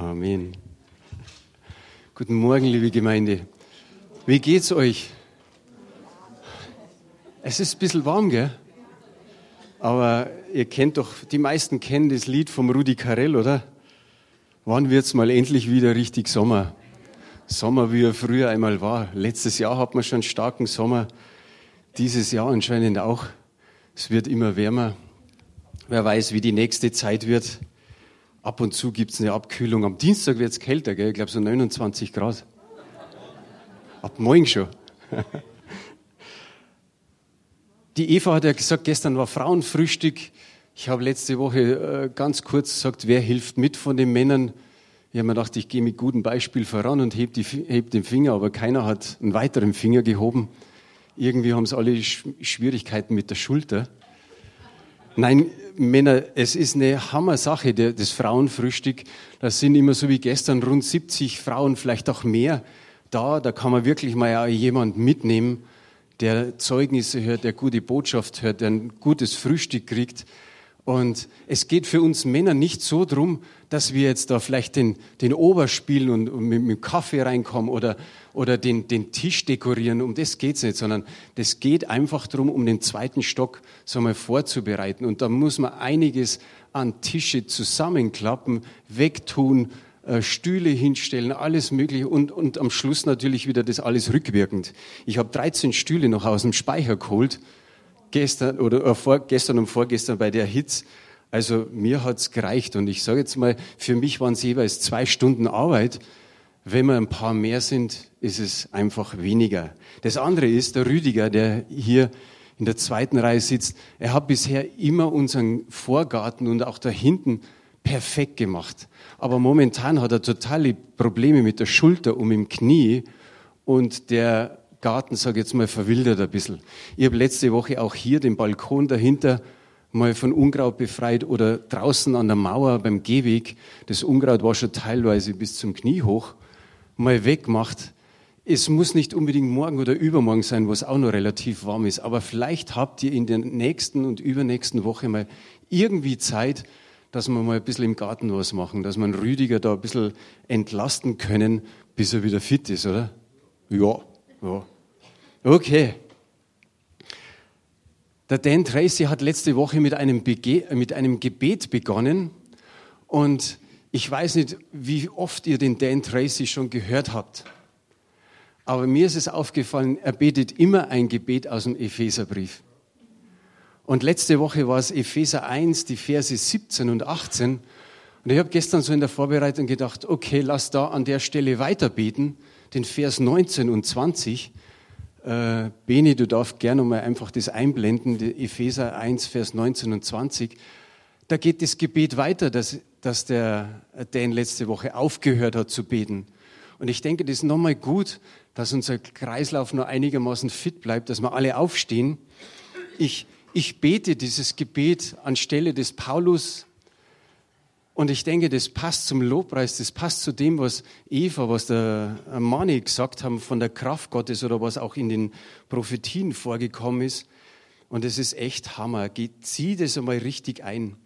Amen. Guten Morgen, liebe Gemeinde. Wie geht's euch? Es ist ein bisschen warm, gell? Aber ihr kennt doch, die meisten kennen das Lied vom Rudi Carell, oder? Wann wird's mal endlich wieder richtig Sommer? Sommer, wie er früher einmal war. Letztes Jahr hat man schon einen starken Sommer. Dieses Jahr anscheinend auch. Es wird immer wärmer. Wer weiß, wie die nächste Zeit wird. Ab und zu gibt es eine Abkühlung. Am Dienstag wird es kälter, gell? ich glaube so 29 Grad. Ab morgen schon. Die Eva hat ja gesagt, gestern war Frauenfrühstück. Ich habe letzte Woche äh, ganz kurz gesagt, wer hilft mit von den Männern. Ich habe mir gedacht, ich gehe mit gutem Beispiel voran und heb, die, heb den Finger, aber keiner hat einen weiteren Finger gehoben. Irgendwie haben sie alle Schwierigkeiten mit der Schulter. Nein, Männer, es ist eine Hammer-Sache, das Frauenfrühstück. Das sind immer so wie gestern rund 70 Frauen, vielleicht auch mehr da. Da kann man wirklich mal jemand mitnehmen, der Zeugnisse hört, der gute Botschaft hört, der ein gutes Frühstück kriegt. Und es geht für uns Männer nicht so drum, dass wir jetzt da vielleicht den, den Ober spielen und, und mit, mit Kaffee reinkommen oder, oder den, den Tisch dekorieren. Um das geht's nicht, sondern das geht einfach drum, um den zweiten Stock so mal vorzubereiten. Und da muss man einiges an Tische zusammenklappen, wegtun, äh, Stühle hinstellen, alles Mögliche und, und am Schluss natürlich wieder das alles rückwirkend. Ich habe 13 Stühle noch aus dem Speicher geholt, gestern oder äh, vor, gestern und vorgestern bei der Hitze. Also mir hat's gereicht und ich sage jetzt mal, für mich waren es jeweils zwei Stunden Arbeit. Wenn wir ein paar mehr sind, ist es einfach weniger. Das andere ist, der Rüdiger, der hier in der zweiten Reihe sitzt, er hat bisher immer unseren Vorgarten und auch da hinten perfekt gemacht. Aber momentan hat er totale Probleme mit der Schulter mit dem Knie und der Garten, sage ich jetzt mal, verwildert ein bisschen. Ich habe letzte Woche auch hier den Balkon dahinter mal von Unkraut befreit oder draußen an der Mauer beim Gehweg. Das Unkraut war schon teilweise bis zum Knie hoch. Mal weggemacht. Es muss nicht unbedingt morgen oder übermorgen sein, wo es auch noch relativ warm ist. Aber vielleicht habt ihr in der nächsten und übernächsten Woche mal irgendwie Zeit, dass wir mal ein bisschen im Garten was machen, dass wir einen Rüdiger da ein bisschen entlasten können, bis er wieder fit ist, oder? Ja, ja. Okay. Der Dan Tracy hat letzte Woche mit einem, Bege mit einem Gebet begonnen und ich weiß nicht, wie oft ihr den Dan Tracy schon gehört habt. Aber mir ist es aufgefallen, er betet immer ein Gebet aus dem Epheserbrief. Und letzte Woche war es Epheser 1, die Verse 17 und 18. Und ich habe gestern so in der Vorbereitung gedacht, okay, lass da an der Stelle weiter beten, den Vers 19 und 20. Äh, Beni, du darfst gerne mal einfach das einblenden, Epheser 1, Vers 19 und 20. Da geht das Gebet weiter, dass, dass der Dan letzte Woche aufgehört hat zu beten. Und ich denke, das ist nochmal gut, dass unser Kreislauf noch einigermaßen fit bleibt, dass wir alle aufstehen. Ich, ich bete dieses Gebet anstelle des Paulus und ich denke, das passt zum Lobpreis, das passt zu dem, was Eva, was der Mani gesagt haben von der Kraft Gottes oder was auch in den Prophetien vorgekommen ist. Und es ist echt Hammer. Geht, zieh das einmal richtig ein.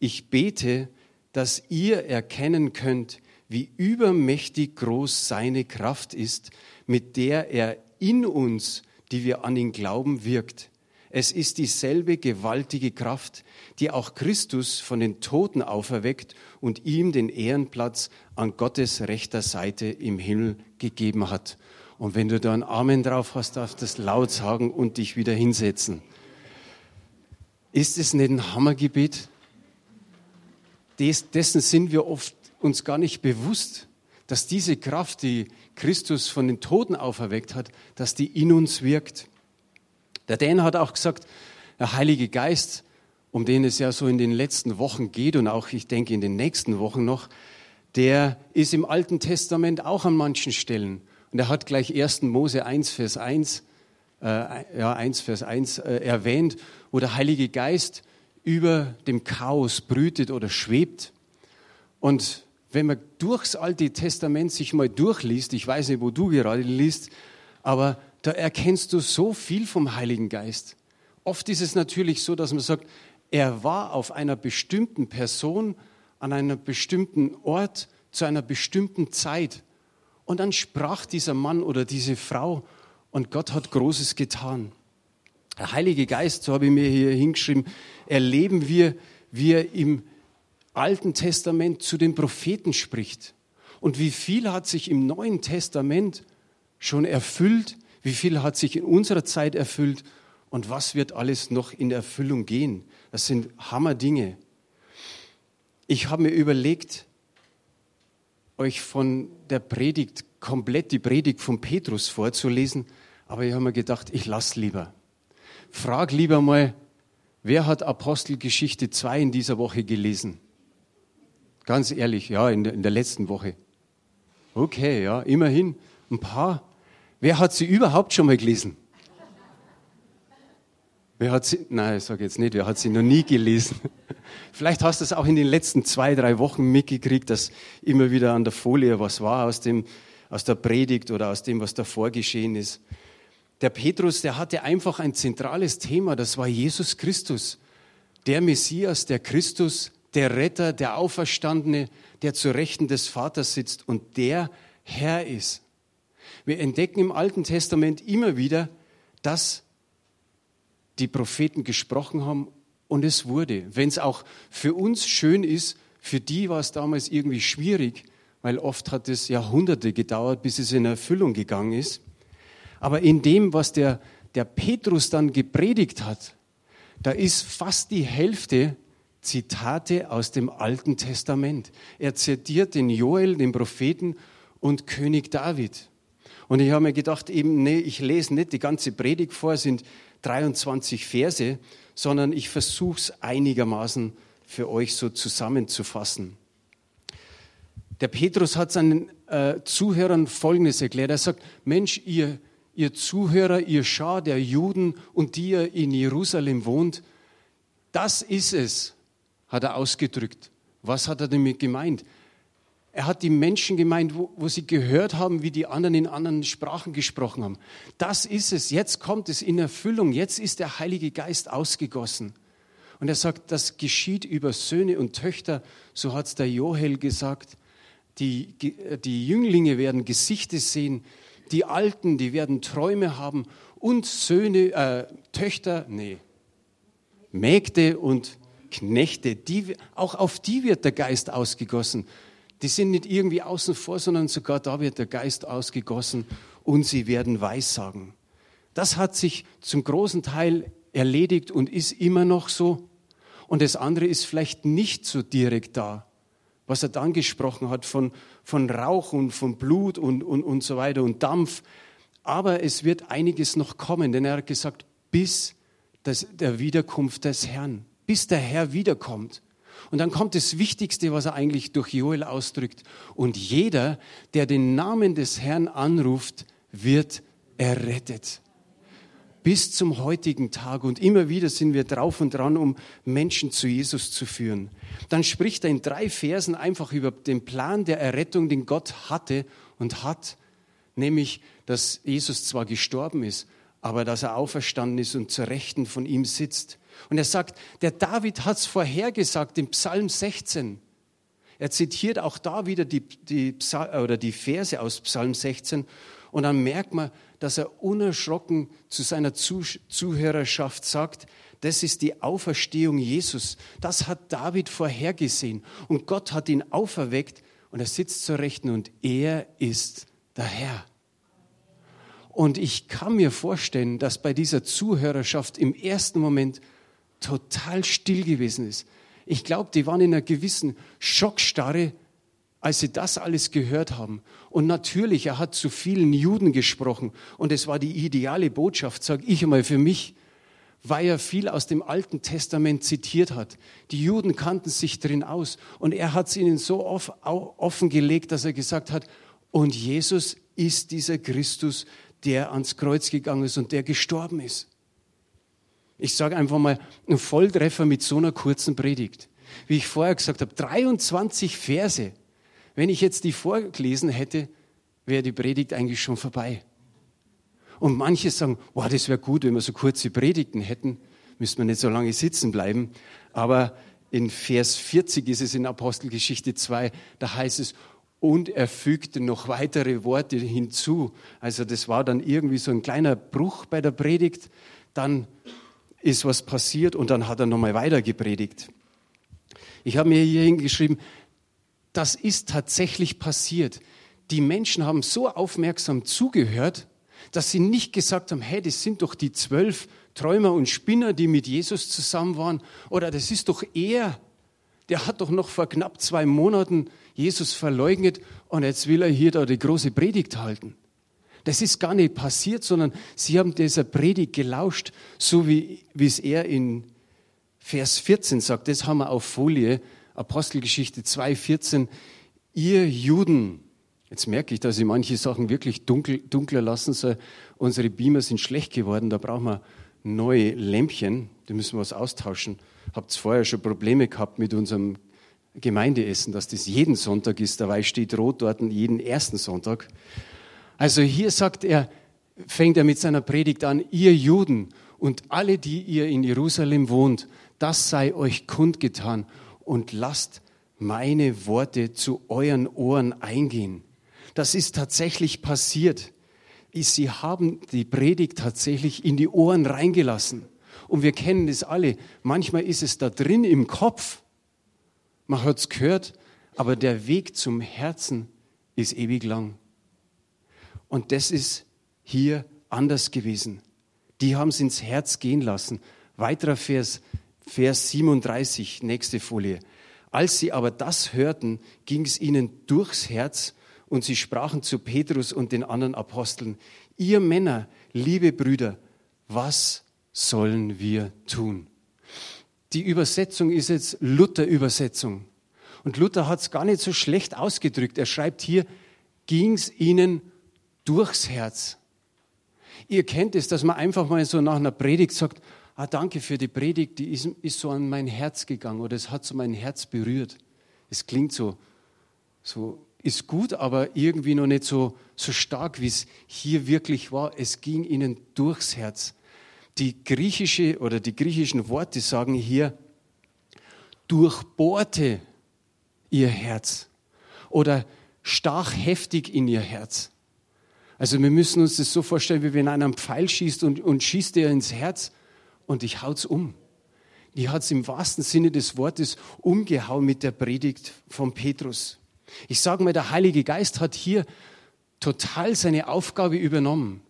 Ich bete, dass ihr erkennen könnt, wie übermächtig groß seine Kraft ist, mit der er in uns, die wir an ihn glauben, wirkt. Es ist dieselbe gewaltige Kraft, die auch Christus von den Toten auferweckt und ihm den Ehrenplatz an Gottes rechter Seite im Himmel gegeben hat. Und wenn du da ein Amen drauf hast, darfst du das laut sagen und dich wieder hinsetzen. Ist es nicht ein Hammergebet? Des, dessen sind wir oft uns gar nicht bewusst, dass diese Kraft, die Christus von den Toten auferweckt hat, dass die in uns wirkt. Der Dan hat auch gesagt, der Heilige Geist, um den es ja so in den letzten Wochen geht und auch, ich denke, in den nächsten Wochen noch, der ist im Alten Testament auch an manchen Stellen. Und er hat gleich 1. Mose 1, Vers 1, äh, ja, 1, Vers 1 äh, erwähnt, wo der Heilige Geist über dem Chaos brütet oder schwebt. Und wenn man durchs Alte Testament sich mal durchliest, ich weiß nicht, wo du gerade liest, aber da erkennst du so viel vom Heiligen Geist. Oft ist es natürlich so, dass man sagt, er war auf einer bestimmten Person, an einem bestimmten Ort zu einer bestimmten Zeit. Und dann sprach dieser Mann oder diese Frau und Gott hat Großes getan. Der Heilige Geist, so habe ich mir hier hingeschrieben, erleben wir, wie er im Alten Testament zu den Propheten spricht. Und wie viel hat sich im Neuen Testament schon erfüllt, wie viel hat sich in unserer Zeit erfüllt und was wird alles noch in Erfüllung gehen. Das sind Hammerdinge. Ich habe mir überlegt, euch von der Predigt, komplett die Predigt von Petrus vorzulesen, aber ich habe mir gedacht, ich lasse lieber. Frag lieber mal, wer hat Apostelgeschichte 2 in dieser Woche gelesen? Ganz ehrlich, ja, in der, in der letzten Woche. Okay, ja, immerhin ein paar. Wer hat sie überhaupt schon mal gelesen? Wer hat sie, nein, ich sage jetzt nicht, wer hat sie noch nie gelesen? Vielleicht hast du es auch in den letzten zwei, drei Wochen mitgekriegt, dass immer wieder an der Folie was war aus, dem, aus der Predigt oder aus dem, was davor geschehen ist. Der Petrus, der hatte einfach ein zentrales Thema, das war Jesus Christus. Der Messias, der Christus, der Retter, der Auferstandene, der zu Rechten des Vaters sitzt und der Herr ist. Wir entdecken im Alten Testament immer wieder, dass die Propheten gesprochen haben und es wurde. Wenn es auch für uns schön ist, für die war es damals irgendwie schwierig, weil oft hat es Jahrhunderte gedauert, bis es in Erfüllung gegangen ist. Aber in dem, was der, der Petrus dann gepredigt hat, da ist fast die Hälfte Zitate aus dem Alten Testament. Er zitiert den Joel, den Propheten und König David. Und ich habe mir gedacht, eben, nee, ich lese nicht die ganze Predigt vor, sind 23 Verse, sondern ich versuche es einigermaßen für euch so zusammenzufassen. Der Petrus hat seinen äh, Zuhörern Folgendes erklärt. Er sagt, Mensch, ihr, ihr Zuhörer, ihr Schar der Juden und die ihr in Jerusalem wohnt, das ist es, hat er ausgedrückt. Was hat er damit gemeint? Er hat die Menschen gemeint, wo, wo, sie gehört haben, wie die anderen in anderen Sprachen gesprochen haben. Das ist es. Jetzt kommt es in Erfüllung. Jetzt ist der Heilige Geist ausgegossen. Und er sagt, das geschieht über Söhne und Töchter. So hat es der Joel gesagt. Die, die Jünglinge werden Gesichter sehen. Die Alten, die werden Träume haben. Und Söhne, äh, Töchter, nee, Mägde und Knechte, die, auch auf die wird der Geist ausgegossen. Die sind nicht irgendwie außen vor, sondern sogar da wird der Geist ausgegossen und sie werden Weissagen. Das hat sich zum großen Teil erledigt und ist immer noch so. Und das andere ist vielleicht nicht so direkt da. Was er dann gesprochen hat von, von Rauch und von Blut und, und, und so weiter und Dampf. Aber es wird einiges noch kommen, denn er hat gesagt, bis das, der Wiederkunft des Herrn bis der Herr wiederkommt. Und dann kommt das Wichtigste, was er eigentlich durch Joel ausdrückt. Und jeder, der den Namen des Herrn anruft, wird errettet. Bis zum heutigen Tag. Und immer wieder sind wir drauf und dran, um Menschen zu Jesus zu führen. Dann spricht er in drei Versen einfach über den Plan der Errettung, den Gott hatte und hat. Nämlich, dass Jesus zwar gestorben ist, aber dass er auferstanden ist und zur Rechten von ihm sitzt. Und er sagt, der David hat es vorhergesagt im Psalm 16. Er zitiert auch da wieder die, die, oder die Verse aus Psalm 16 und dann merkt man, dass er unerschrocken zu seiner Zuhörerschaft sagt, das ist die Auferstehung Jesus. Das hat David vorhergesehen und Gott hat ihn auferweckt und er sitzt zur Rechten und er ist der Herr. Und ich kann mir vorstellen, dass bei dieser Zuhörerschaft im ersten Moment total still gewesen ist. Ich glaube, die waren in einer gewissen Schockstarre, als sie das alles gehört haben. Und natürlich, er hat zu vielen Juden gesprochen und es war die ideale Botschaft, sage ich einmal für mich, weil er viel aus dem Alten Testament zitiert hat. Die Juden kannten sich drin aus und er hat es ihnen so offengelegt, dass er gesagt hat, und Jesus ist dieser Christus, der ans Kreuz gegangen ist und der gestorben ist. Ich sage einfach mal, ein Volltreffer mit so einer kurzen Predigt. Wie ich vorher gesagt habe, 23 Verse. Wenn ich jetzt die vorgelesen hätte, wäre die Predigt eigentlich schon vorbei. Und manche sagen, wow, das wäre gut, wenn wir so kurze Predigten hätten, müsste man nicht so lange sitzen bleiben. Aber in Vers 40 ist es in Apostelgeschichte 2, da heißt es, und er fügte noch weitere Worte hinzu. Also das war dann irgendwie so ein kleiner Bruch bei der Predigt. Dann ist was passiert und dann hat er nochmal weiter gepredigt. Ich habe mir hier hingeschrieben, das ist tatsächlich passiert. Die Menschen haben so aufmerksam zugehört, dass sie nicht gesagt haben, hey, das sind doch die zwölf Träumer und Spinner, die mit Jesus zusammen waren. Oder das ist doch er, der hat doch noch vor knapp zwei Monaten Jesus verleugnet und jetzt will er hier da die große Predigt halten. Das ist gar nicht passiert, sondern sie haben dieser Predigt gelauscht, so wie, wie es er in Vers 14 sagt. Das haben wir auf Folie, Apostelgeschichte 2,14. Ihr Juden, jetzt merke ich, dass ich manche Sachen wirklich dunkel, dunkler lassen soll. Unsere Beamer sind schlecht geworden, da brauchen wir neue Lämpchen, die müssen wir was austauschen. Habt vorher schon Probleme gehabt mit unserem Gemeindeessen, dass das jeden Sonntag ist. Dabei steht rot dort jeden ersten Sonntag. Also hier sagt er, fängt er mit seiner Predigt an, ihr Juden und alle, die ihr in Jerusalem wohnt, das sei euch kundgetan und lasst meine Worte zu euren Ohren eingehen. Das ist tatsächlich passiert. Sie haben die Predigt tatsächlich in die Ohren reingelassen. Und wir kennen das alle. Manchmal ist es da drin im Kopf. Man hat es gehört, aber der Weg zum Herzen ist ewig lang. Und das ist hier anders gewesen. Die haben es ins Herz gehen lassen. Weiterer Vers, Vers 37, nächste Folie. Als sie aber das hörten, ging es ihnen durchs Herz und sie sprachen zu Petrus und den anderen Aposteln, ihr Männer, liebe Brüder, was sollen wir tun? Die Übersetzung ist jetzt Luther-Übersetzung. Und Luther hat es gar nicht so schlecht ausgedrückt. Er schreibt hier, ging es ihnen durchs Herz. Ihr kennt es, dass man einfach mal so nach einer Predigt sagt, ah, danke für die Predigt, die ist, ist so an mein Herz gegangen oder es hat so mein Herz berührt. Es klingt so, so ist gut, aber irgendwie noch nicht so, so stark, wie es hier wirklich war. Es ging ihnen durchs Herz. Die griechische oder die griechischen Worte sagen hier, durchbohrte ihr Herz oder stach heftig in ihr Herz. Also wir müssen uns das so vorstellen, wie wenn einer einen Pfeil schießt und, und schießt er ins Herz und ich haut's um. Die hat's im wahrsten Sinne des Wortes umgehauen mit der Predigt von Petrus. Ich sage mal, der Heilige Geist hat hier total seine Aufgabe übernommen.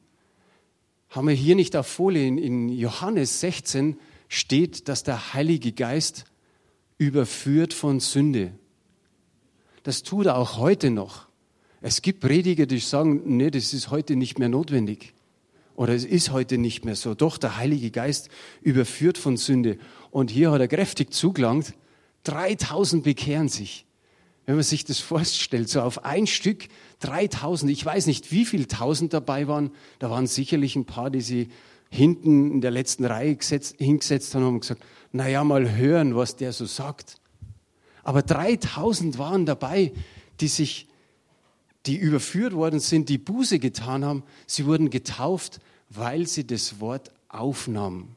Haben wir hier nicht auf Folie in, in Johannes 16 steht, dass der Heilige Geist überführt von Sünde. Das tut er auch heute noch. Es gibt Prediger, die sagen, nee, das ist heute nicht mehr notwendig. Oder es ist heute nicht mehr so. Doch der Heilige Geist überführt von Sünde. Und hier hat er kräftig zugelangt. 3000 bekehren sich. Wenn man sich das vorstellt, so auf ein Stück 3000, ich weiß nicht, wie viele tausend dabei waren. Da waren sicherlich ein paar, die sie hinten in der letzten Reihe gesetzt, hingesetzt haben und gesagt, naja, mal hören, was der so sagt. Aber 3000 waren dabei, die sich die überführt worden sind, die Buße getan haben, sie wurden getauft, weil sie das Wort aufnahmen.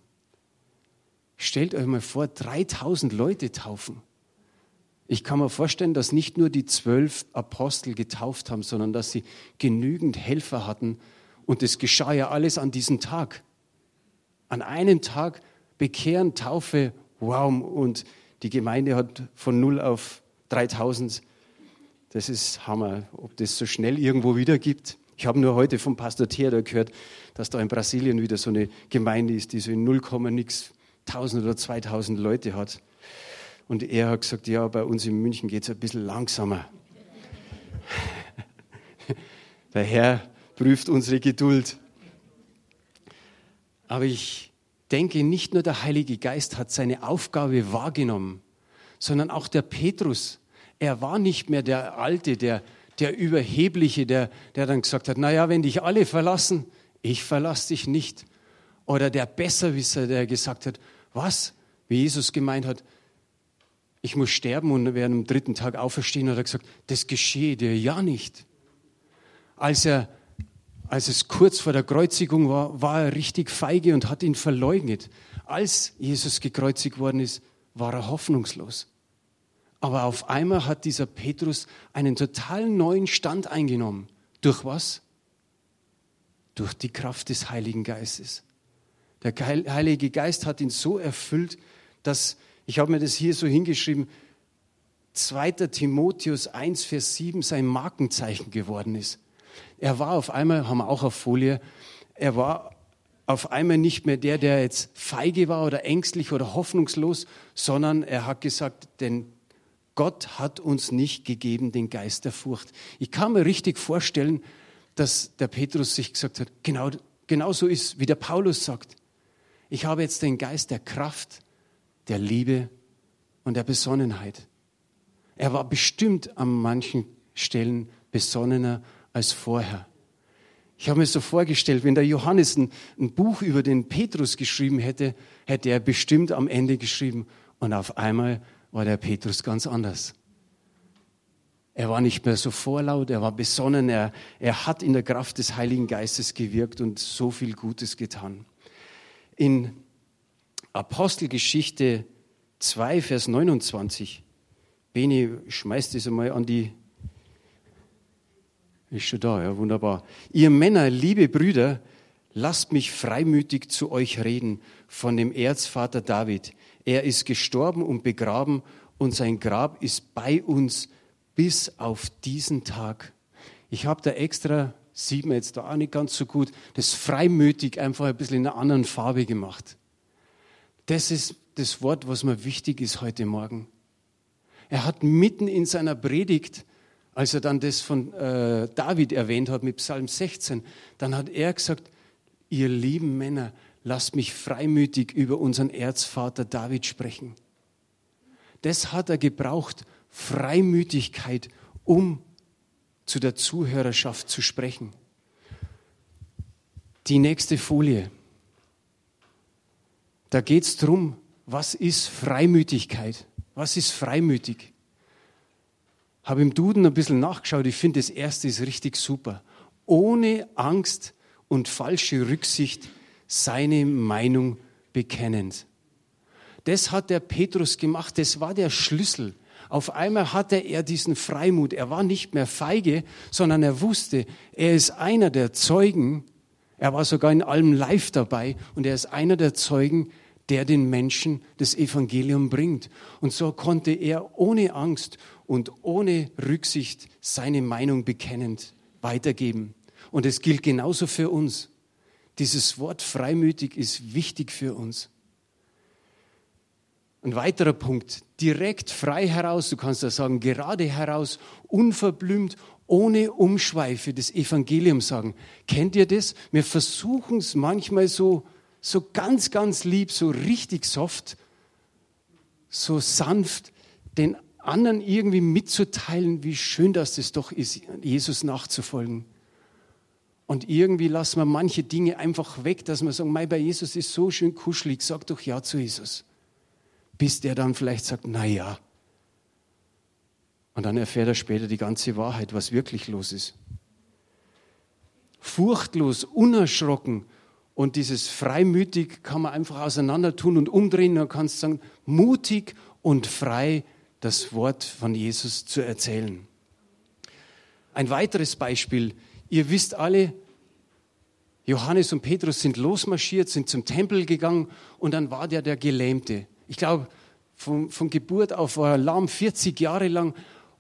Stellt euch mal vor, 3000 Leute taufen. Ich kann mir vorstellen, dass nicht nur die zwölf Apostel getauft haben, sondern dass sie genügend Helfer hatten. Und es geschah ja alles an diesem Tag. An einem Tag Bekehren, Taufe, wow. Und die Gemeinde hat von null auf 3000 das ist Hammer, ob das so schnell irgendwo wieder gibt. Ich habe nur heute vom Pastor Theodor gehört, dass da in Brasilien wieder so eine Gemeinde ist, die so in 0, nix 1000 oder 2000 Leute hat. Und er hat gesagt, ja, bei uns in München geht es ein bisschen langsamer. Der Herr prüft unsere Geduld. Aber ich denke, nicht nur der Heilige Geist hat seine Aufgabe wahrgenommen, sondern auch der Petrus er war nicht mehr der Alte, der, der Überhebliche, der, der dann gesagt hat, naja, wenn dich alle verlassen, ich verlasse dich nicht. Oder der Besserwisser, der gesagt hat, was? Wie Jesus gemeint hat, ich muss sterben und werde am dritten Tag auferstehen, hat er gesagt, das geschehe dir ja nicht. Als er als es kurz vor der Kreuzigung war, war er richtig feige und hat ihn verleugnet. Als Jesus gekreuzigt worden ist, war er hoffnungslos. Aber auf einmal hat dieser Petrus einen total neuen Stand eingenommen. Durch was? Durch die Kraft des Heiligen Geistes. Der Heilige Geist hat ihn so erfüllt, dass, ich habe mir das hier so hingeschrieben, 2. Timotheus 1, Vers 7 sein Markenzeichen geworden ist. Er war auf einmal, haben wir auch auf Folie, er war auf einmal nicht mehr der, der jetzt feige war oder ängstlich oder hoffnungslos, sondern er hat gesagt, denn Gott hat uns nicht gegeben den Geist der Furcht. Ich kann mir richtig vorstellen, dass der Petrus sich gesagt hat, genau, genau so ist, wie der Paulus sagt. Ich habe jetzt den Geist der Kraft, der Liebe und der Besonnenheit. Er war bestimmt an manchen Stellen besonnener als vorher. Ich habe mir so vorgestellt, wenn der Johannes ein, ein, Buch über den Petrus geschrieben hätte, hätte er bestimmt am Ende geschrieben und auf einmal war der Petrus ganz anders. Er war nicht mehr so vorlaut, er war besonnen, er, er hat in der Kraft des Heiligen Geistes gewirkt und so viel Gutes getan. In Apostelgeschichte 2, Vers 29, Beni schmeißt es einmal an die, ist schon da, ja, wunderbar. Ihr Männer, liebe Brüder, lasst mich freimütig zu euch reden von dem Erzvater David. Er ist gestorben und begraben und sein Grab ist bei uns bis auf diesen Tag. Ich habe da extra, sieht man jetzt da auch nicht ganz so gut, das freimütig einfach ein bisschen in einer anderen Farbe gemacht. Das ist das Wort, was mir wichtig ist heute Morgen. Er hat mitten in seiner Predigt, als er dann das von äh, David erwähnt hat mit Psalm 16, dann hat er gesagt, ihr lieben Männer, lasst mich freimütig über unseren Erzvater David sprechen. Das hat er gebraucht, Freimütigkeit, um zu der Zuhörerschaft zu sprechen. Die nächste Folie. Da geht es darum, was ist Freimütigkeit? Was ist freimütig? Habe im Duden ein bisschen nachgeschaut. Ich finde, das erste ist richtig super. Ohne Angst und falsche Rücksicht seine Meinung bekennend. Das hat der Petrus gemacht, das war der Schlüssel. Auf einmal hatte er diesen Freimut. Er war nicht mehr feige, sondern er wusste, er ist einer der Zeugen. Er war sogar in allem live dabei und er ist einer der Zeugen, der den Menschen das Evangelium bringt. Und so konnte er ohne Angst und ohne Rücksicht seine Meinung bekennend weitergeben. Und es gilt genauso für uns. Dieses Wort freimütig ist wichtig für uns. Ein weiterer Punkt, direkt frei heraus, du kannst da sagen, gerade heraus, unverblümt, ohne Umschweife das Evangelium sagen. Kennt ihr das? Wir versuchen es manchmal so, so ganz, ganz lieb, so richtig soft, so sanft, den anderen irgendwie mitzuteilen, wie schön das, das doch ist, Jesus nachzufolgen. Und irgendwie lassen wir manche Dinge einfach weg, dass wir sagen, bei Jesus ist so schön kuschelig, sag doch Ja zu Jesus. Bis der dann vielleicht sagt, na ja. Und dann erfährt er später die ganze Wahrheit, was wirklich los ist. Furchtlos, unerschrocken und dieses freimütig kann man einfach auseinander tun und umdrehen. Man kann sagen, mutig und frei das Wort von Jesus zu erzählen. Ein weiteres Beispiel, Ihr wisst alle, Johannes und Petrus sind losmarschiert, sind zum Tempel gegangen und dann war der der Gelähmte. Ich glaube, von, von Geburt auf war er lahm 40 Jahre lang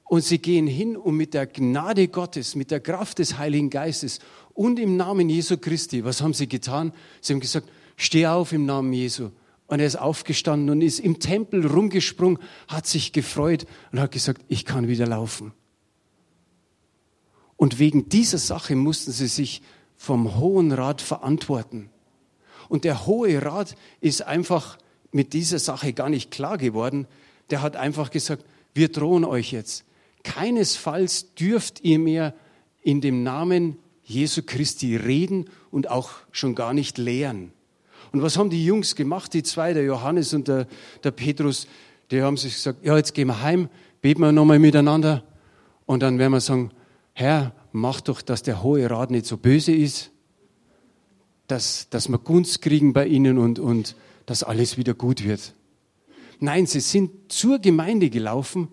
und sie gehen hin und mit der Gnade Gottes, mit der Kraft des Heiligen Geistes und im Namen Jesu Christi, was haben sie getan? Sie haben gesagt, steh auf im Namen Jesu. Und er ist aufgestanden und ist im Tempel rumgesprungen, hat sich gefreut und hat gesagt, ich kann wieder laufen. Und wegen dieser Sache mussten sie sich vom Hohen Rat verantworten. Und der Hohe Rat ist einfach mit dieser Sache gar nicht klar geworden. Der hat einfach gesagt, wir drohen euch jetzt. Keinesfalls dürft ihr mehr in dem Namen Jesu Christi reden und auch schon gar nicht lehren. Und was haben die Jungs gemacht, die zwei, der Johannes und der, der Petrus? Die haben sich gesagt, ja, jetzt gehen wir heim, beten wir nochmal miteinander und dann werden wir sagen, Herr, mach doch, dass der Hohe Rat nicht so böse ist, dass, dass wir Gunst kriegen bei ihnen und, und dass alles wieder gut wird. Nein, sie sind zur Gemeinde gelaufen,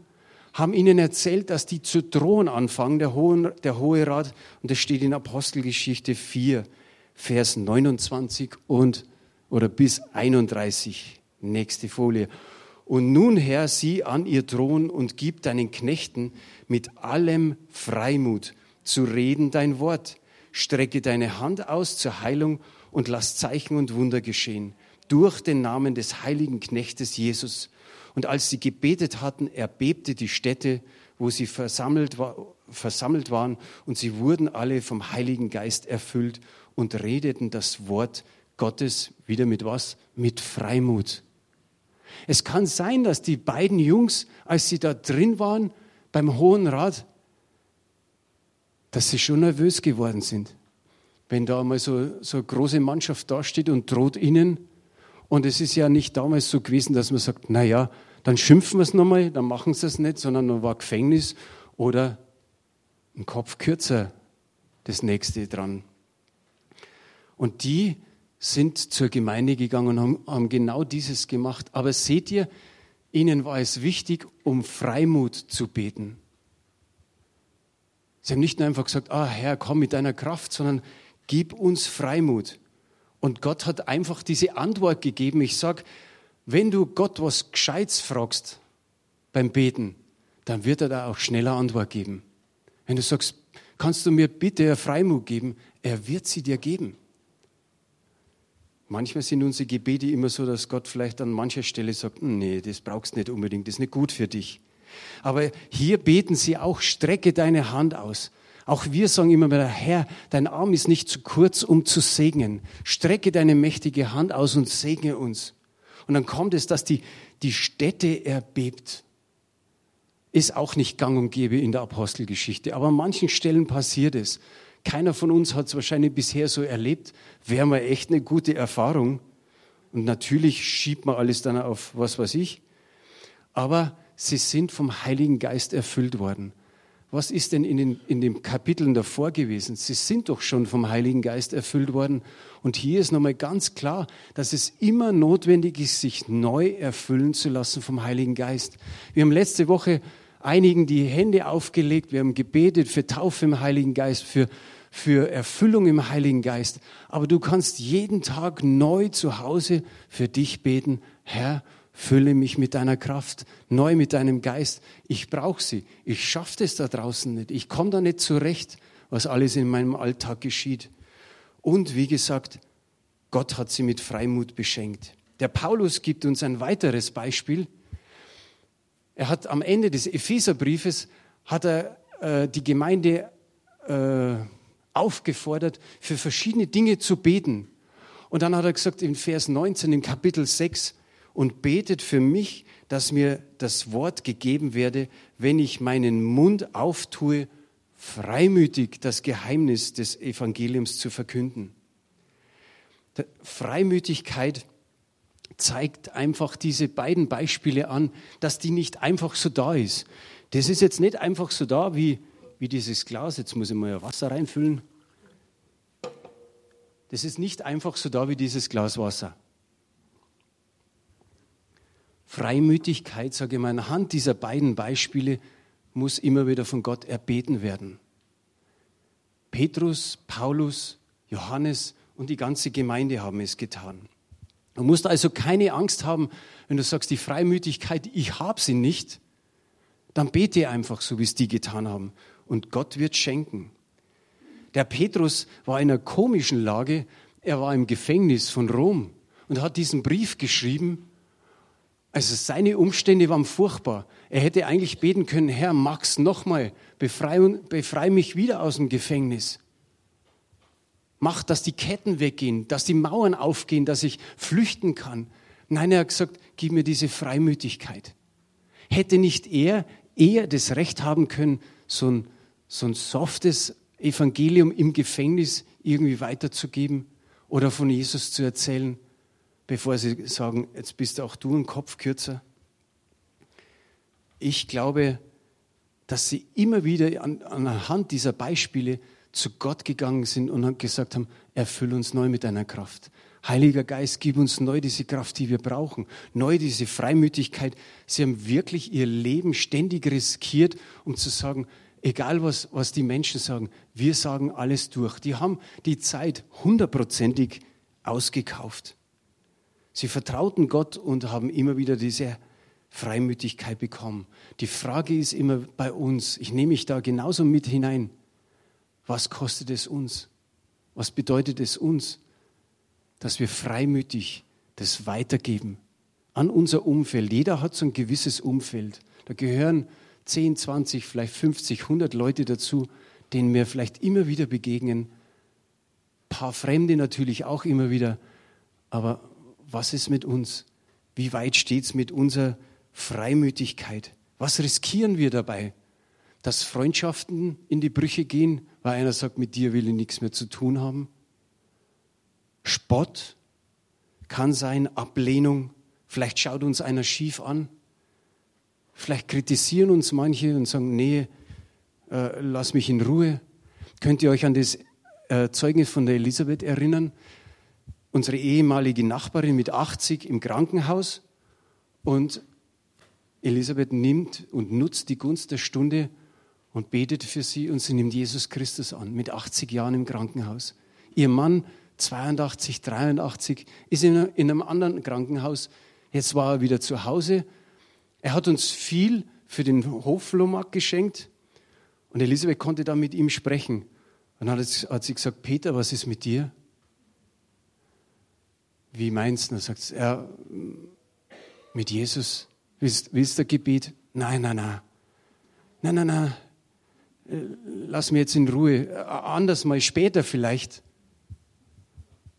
haben ihnen erzählt, dass die zu drohen anfangen, der Hohe, der Hohe Rat. Und das steht in Apostelgeschichte 4, Vers 29 und, oder bis 31. Nächste Folie. Und nun, Herr, sieh an ihr Thron und gib deinen Knechten mit allem Freimut zu reden dein Wort. Strecke deine Hand aus zur Heilung und lass Zeichen und Wunder geschehen. Durch den Namen des heiligen Knechtes Jesus. Und als sie gebetet hatten, erbebte die Stätte, wo sie versammelt, war, versammelt waren, und sie wurden alle vom Heiligen Geist erfüllt und redeten das Wort Gottes wieder mit was? Mit Freimut. Es kann sein, dass die beiden Jungs, als sie da drin waren beim Hohen Rat, dass sie schon nervös geworden sind. Wenn da einmal so, so eine große Mannschaft dasteht und droht ihnen. Und es ist ja nicht damals so gewesen, dass man sagt, na ja, dann schimpfen wir es nochmal, dann machen sie es nicht, sondern dann war Gefängnis oder ein Kopf kürzer das nächste dran. Und die sind zur Gemeinde gegangen und haben, haben genau dieses gemacht. Aber seht ihr, ihnen war es wichtig, um Freimut zu beten. Sie haben nicht nur einfach gesagt, ah Herr, komm mit deiner Kraft, sondern gib uns Freimut. Und Gott hat einfach diese Antwort gegeben. Ich sage, wenn du Gott was Gescheites fragst beim Beten, dann wird er da auch schneller Antwort geben. Wenn du sagst, kannst du mir bitte Freimut geben, er wird sie dir geben. Manchmal sind unsere Gebete immer so, dass Gott vielleicht an mancher Stelle sagt, hm, nee, das brauchst du nicht unbedingt, das ist nicht gut für dich. Aber hier beten sie auch, strecke deine Hand aus. Auch wir sagen immer wieder, Herr, dein Arm ist nicht zu kurz, um zu segnen. Strecke deine mächtige Hand aus und segne uns. Und dann kommt es, dass die, die Stätte erbebt. Ist auch nicht gang und gäbe in der Apostelgeschichte. Aber an manchen Stellen passiert es. Keiner von uns hat es wahrscheinlich bisher so erlebt. Wäre mal echt eine gute Erfahrung. Und natürlich schiebt man alles dann auf was weiß ich. Aber sie sind vom Heiligen Geist erfüllt worden. Was ist denn in den, in den Kapiteln davor gewesen? Sie sind doch schon vom Heiligen Geist erfüllt worden. Und hier ist nochmal ganz klar, dass es immer notwendig ist, sich neu erfüllen zu lassen vom Heiligen Geist. Wir haben letzte Woche einigen die Hände aufgelegt, wir haben gebetet für Taufe im Heiligen Geist, für, für Erfüllung im Heiligen Geist. Aber du kannst jeden Tag neu zu Hause für dich beten, Herr, fülle mich mit deiner Kraft, neu mit deinem Geist. Ich brauche sie. Ich schaffe es da draußen nicht. Ich komme da nicht zurecht, was alles in meinem Alltag geschieht. Und wie gesagt, Gott hat sie mit Freimut beschenkt. Der Paulus gibt uns ein weiteres Beispiel. Er hat am Ende des Epheserbriefes hat er äh, die Gemeinde äh, aufgefordert, für verschiedene Dinge zu beten. Und dann hat er gesagt in Vers 19 im Kapitel 6, und betet für mich, dass mir das Wort gegeben werde, wenn ich meinen Mund auftue, freimütig das Geheimnis des Evangeliums zu verkünden. Freimütigkeit zeigt einfach diese beiden Beispiele an, dass die nicht einfach so da ist. Das ist jetzt nicht einfach so da wie, wie dieses Glas. Jetzt muss ich mal Wasser reinfüllen. Das ist nicht einfach so da wie dieses Glas Wasser. Freimütigkeit, sage ich mal, anhand dieser beiden Beispiele muss immer wieder von Gott erbeten werden. Petrus, Paulus, Johannes und die ganze Gemeinde haben es getan. Du musst also keine Angst haben, wenn du sagst, die Freimütigkeit, ich habe sie nicht, dann bete einfach so, wie es die getan haben. Und Gott wird schenken. Der Petrus war in einer komischen Lage. Er war im Gefängnis von Rom und hat diesen Brief geschrieben also seine Umstände waren furchtbar. Er hätte eigentlich beten können, Herr, Max, nochmal, befrei, befrei mich wieder aus dem Gefängnis. Mach, dass die Ketten weggehen, dass die Mauern aufgehen, dass ich flüchten kann. Nein, er hat gesagt, gib mir diese Freimütigkeit. Hätte nicht er eher das Recht haben können, so ein, so ein softes Evangelium im Gefängnis irgendwie weiterzugeben oder von Jesus zu erzählen? Bevor sie sagen, jetzt bist auch du ein Kopf kürzer. Ich glaube, dass sie immer wieder an, anhand dieser Beispiele zu Gott gegangen sind und gesagt haben, erfüll uns neu mit deiner Kraft. Heiliger Geist, gib uns neu diese Kraft, die wir brauchen, neu diese Freimütigkeit. Sie haben wirklich ihr Leben ständig riskiert, um zu sagen, egal was, was die Menschen sagen, wir sagen alles durch. Die haben die Zeit hundertprozentig ausgekauft. Sie vertrauten Gott und haben immer wieder diese Freimütigkeit bekommen. Die Frage ist immer bei uns, ich nehme mich da genauso mit hinein, was kostet es uns? Was bedeutet es uns, dass wir freimütig das weitergeben an unser Umfeld? Jeder hat so ein gewisses Umfeld. Da gehören 10, 20, vielleicht 50, 100 Leute dazu, denen wir vielleicht immer wieder begegnen. Ein paar Fremde natürlich auch immer wieder. Aber was ist mit uns? Wie weit steht es mit unserer Freimütigkeit? Was riskieren wir dabei? Dass Freundschaften in die Brüche gehen, weil einer sagt, mit dir will ich nichts mehr zu tun haben? Spott kann sein, Ablehnung. Vielleicht schaut uns einer schief an. Vielleicht kritisieren uns manche und sagen, nee, äh, lass mich in Ruhe. Könnt ihr euch an das äh, Zeugnis von der Elisabeth erinnern? Unsere ehemalige Nachbarin mit 80 im Krankenhaus und Elisabeth nimmt und nutzt die Gunst der Stunde und betet für sie und sie nimmt Jesus Christus an, mit 80 Jahren im Krankenhaus. Ihr Mann, 82, 83, ist in einem anderen Krankenhaus. Jetzt war er wieder zu Hause er hat uns viel für den Hofflohmarkt geschenkt und Elisabeth konnte dann mit ihm sprechen. Dann hat sie gesagt, Peter, was ist mit dir? Wie meinst du? Dann sagt ja, mit Jesus. Willst, willst du Gebet? Nein, nein, nein. Nein, nein, nein. Lass mir jetzt in Ruhe. Anders mal später vielleicht.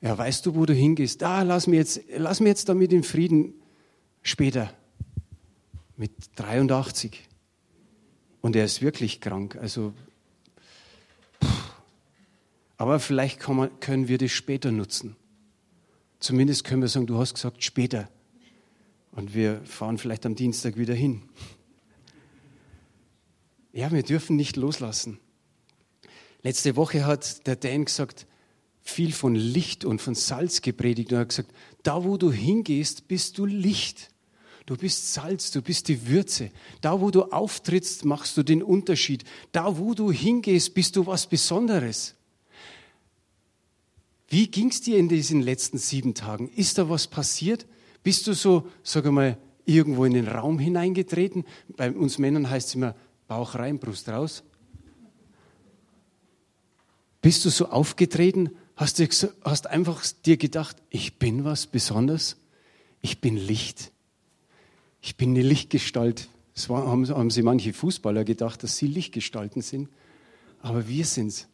Ja, weißt du, wo du hingehst? Da, lass mir jetzt, lass mir jetzt damit in Frieden später mit 83. Und er ist wirklich krank. Also, aber vielleicht man, können wir das später nutzen. Zumindest können wir sagen, du hast gesagt später. Und wir fahren vielleicht am Dienstag wieder hin. Ja, wir dürfen nicht loslassen. Letzte Woche hat der Dan gesagt, viel von Licht und von Salz gepredigt und er hat gesagt, da wo du hingehst, bist du Licht. Du bist Salz, du bist die Würze. Da, wo du auftrittst, machst du den Unterschied. Da, wo du hingehst, bist du was Besonderes. Wie ging es dir in diesen letzten sieben Tagen? Ist da was passiert? Bist du so, sag mal, irgendwo in den Raum hineingetreten? Bei uns Männern heißt es immer Bauch rein, Brust raus. Bist du so aufgetreten? Hast du hast einfach dir gedacht, ich bin was Besonderes? Ich bin Licht. Ich bin eine Lichtgestalt. Das war, haben, haben sie manche Fußballer gedacht, dass sie Lichtgestalten sind. Aber wir sind's.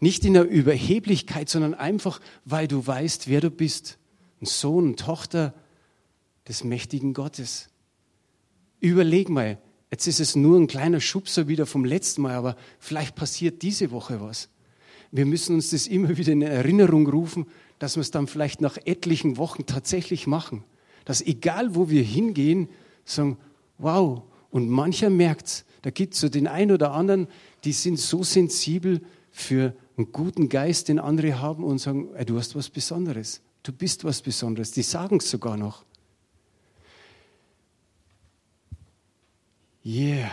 Nicht in der Überheblichkeit, sondern einfach, weil du weißt, wer du bist. Ein Sohn, Tochter des mächtigen Gottes. Überleg mal, jetzt ist es nur ein kleiner Schubser wieder vom letzten Mal, aber vielleicht passiert diese Woche was. Wir müssen uns das immer wieder in Erinnerung rufen, dass wir es dann vielleicht nach etlichen Wochen tatsächlich machen dass egal wo wir hingehen, sagen, wow, und mancher merkt es, da gibt es so den einen oder anderen, die sind so sensibel für einen guten Geist, den andere haben und sagen, ey, du hast was Besonderes, du bist was Besonderes, die sagen es sogar noch. Yeah.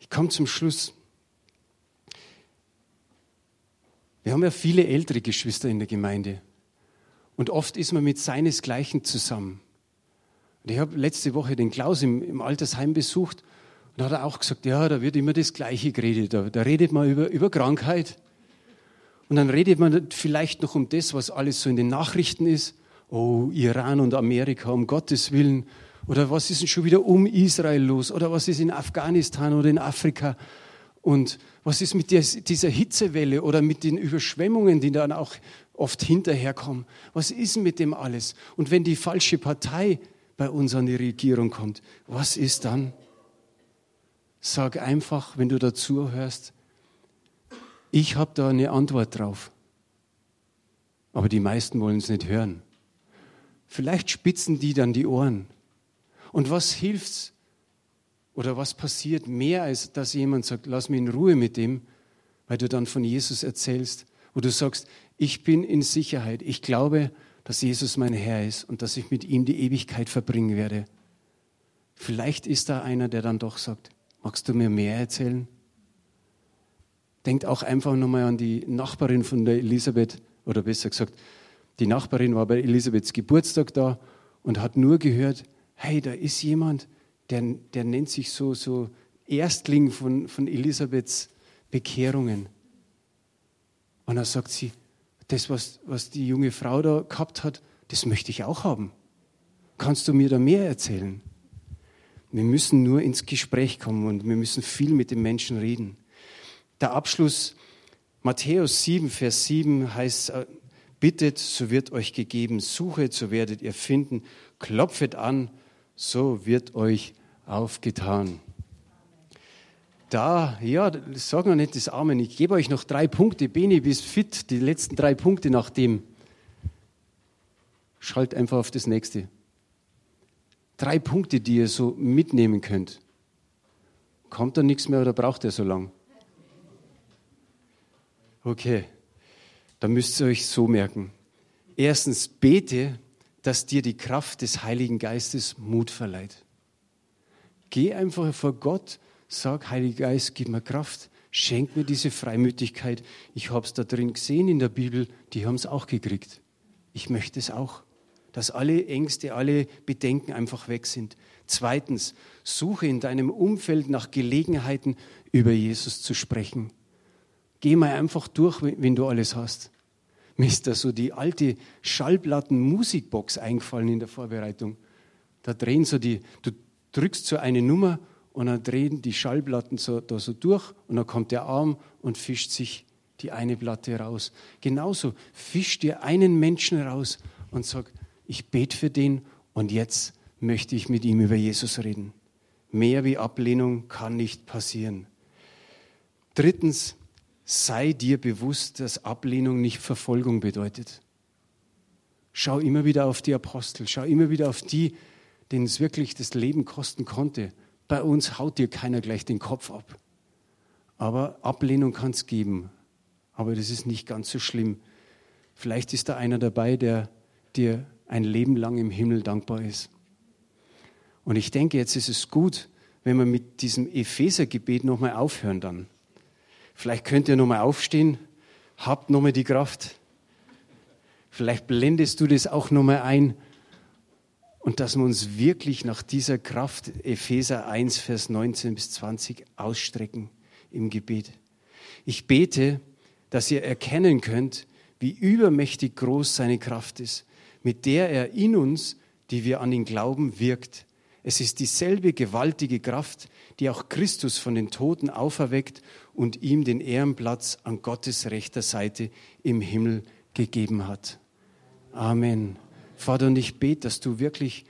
Ich komme zum Schluss. Wir haben ja viele ältere Geschwister in der Gemeinde. Und oft ist man mit seinesgleichen zusammen. Und ich habe letzte Woche den Klaus im, im Altersheim besucht und da hat er auch gesagt, ja, da wird immer das Gleiche geredet. Da, da redet man über, über Krankheit. Und dann redet man vielleicht noch um das, was alles so in den Nachrichten ist. Oh, Iran und Amerika, um Gottes Willen. Oder was ist denn schon wieder um Israel los? Oder was ist in Afghanistan oder in Afrika? Und was ist mit dieser Hitzewelle oder mit den Überschwemmungen, die dann auch oft hinterherkommen. Was ist mit dem alles? Und wenn die falsche Partei bei uns an die Regierung kommt, was ist dann? Sag einfach, wenn du dazu hörst, ich habe da eine Antwort drauf. Aber die meisten wollen es nicht hören. Vielleicht spitzen die dann die Ohren. Und was hilft's? Oder was passiert mehr, als dass jemand sagt, lass mich in Ruhe mit dem, weil du dann von Jesus erzählst, wo du sagst, ich bin in Sicherheit. Ich glaube, dass Jesus mein Herr ist und dass ich mit ihm die Ewigkeit verbringen werde. Vielleicht ist da einer, der dann doch sagt, magst du mir mehr erzählen? Denkt auch einfach nochmal an die Nachbarin von der Elisabeth, oder besser gesagt, die Nachbarin war bei Elisabeths Geburtstag da und hat nur gehört, hey, da ist jemand, der, der nennt sich so, so Erstling von, von Elisabeths Bekehrungen. Und dann sagt sie, das, was, was die junge Frau da gehabt hat, das möchte ich auch haben. Kannst du mir da mehr erzählen? Wir müssen nur ins Gespräch kommen und wir müssen viel mit den Menschen reden. Der Abschluss Matthäus 7, Vers 7 heißt, äh, bittet, so wird euch gegeben, suchet, so werdet ihr finden, klopfet an, so wird euch aufgetan. Da, ja, sag noch nicht das Amen. Ich gebe euch noch drei Punkte. Beni, bist fit. Die letzten drei Punkte nach dem. Schalt einfach auf das nächste. Drei Punkte, die ihr so mitnehmen könnt. Kommt da nichts mehr oder braucht ihr so lang? Okay, dann müsst ihr euch so merken. Erstens, bete, dass dir die Kraft des Heiligen Geistes Mut verleiht. Geh einfach vor Gott, sag, Heiliger Geist, gib mir Kraft, schenk mir diese Freimütigkeit. Ich habe es da drin gesehen in der Bibel, die haben es auch gekriegt. Ich möchte es auch, dass alle Ängste, alle Bedenken einfach weg sind. Zweitens, suche in deinem Umfeld nach Gelegenheiten, über Jesus zu sprechen. Geh mal einfach durch, wenn du alles hast. Mir ist da so die alte Schallplatten-Musikbox eingefallen in der Vorbereitung. Da drehen so die, du drückst so eine Nummer und dann drehen die Schallplatten so, da so durch und dann kommt der Arm und fischt sich die eine Platte raus. Genauso fisch dir einen Menschen raus und sag, ich bete für den und jetzt möchte ich mit ihm über Jesus reden. Mehr wie Ablehnung kann nicht passieren. Drittens, sei dir bewusst, dass Ablehnung nicht Verfolgung bedeutet. Schau immer wieder auf die Apostel, schau immer wieder auf die, denen es wirklich das Leben kosten konnte. Bei uns haut dir keiner gleich den Kopf ab. Aber Ablehnung kann es geben. Aber das ist nicht ganz so schlimm. Vielleicht ist da einer dabei, der dir ein Leben lang im Himmel dankbar ist. Und ich denke, jetzt ist es gut, wenn wir mit diesem Ephesergebet nochmal aufhören dann. Vielleicht könnt ihr nochmal aufstehen, habt nochmal die Kraft. Vielleicht blendest du das auch nochmal ein. Und dass wir uns wirklich nach dieser Kraft, Epheser 1, Vers 19 bis 20, ausstrecken im Gebet. Ich bete, dass ihr erkennen könnt, wie übermächtig groß seine Kraft ist, mit der er in uns, die wir an ihn glauben, wirkt. Es ist dieselbe gewaltige Kraft, die auch Christus von den Toten auferweckt und ihm den Ehrenplatz an Gottes rechter Seite im Himmel gegeben hat. Amen. Vater, und ich bete, dass du wirklich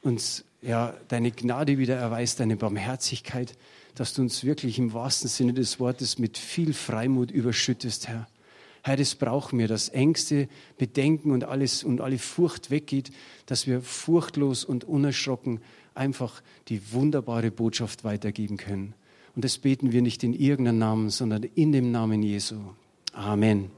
uns ja, deine Gnade wieder erweist, deine Barmherzigkeit, dass du uns wirklich im wahrsten Sinne des Wortes mit viel Freimut überschüttest, Herr. Herr, das brauchen wir, dass Ängste, Bedenken und alles und alle Furcht weggeht, dass wir furchtlos und unerschrocken einfach die wunderbare Botschaft weitergeben können. Und das beten wir nicht in irgendeinem Namen, sondern in dem Namen Jesu. Amen.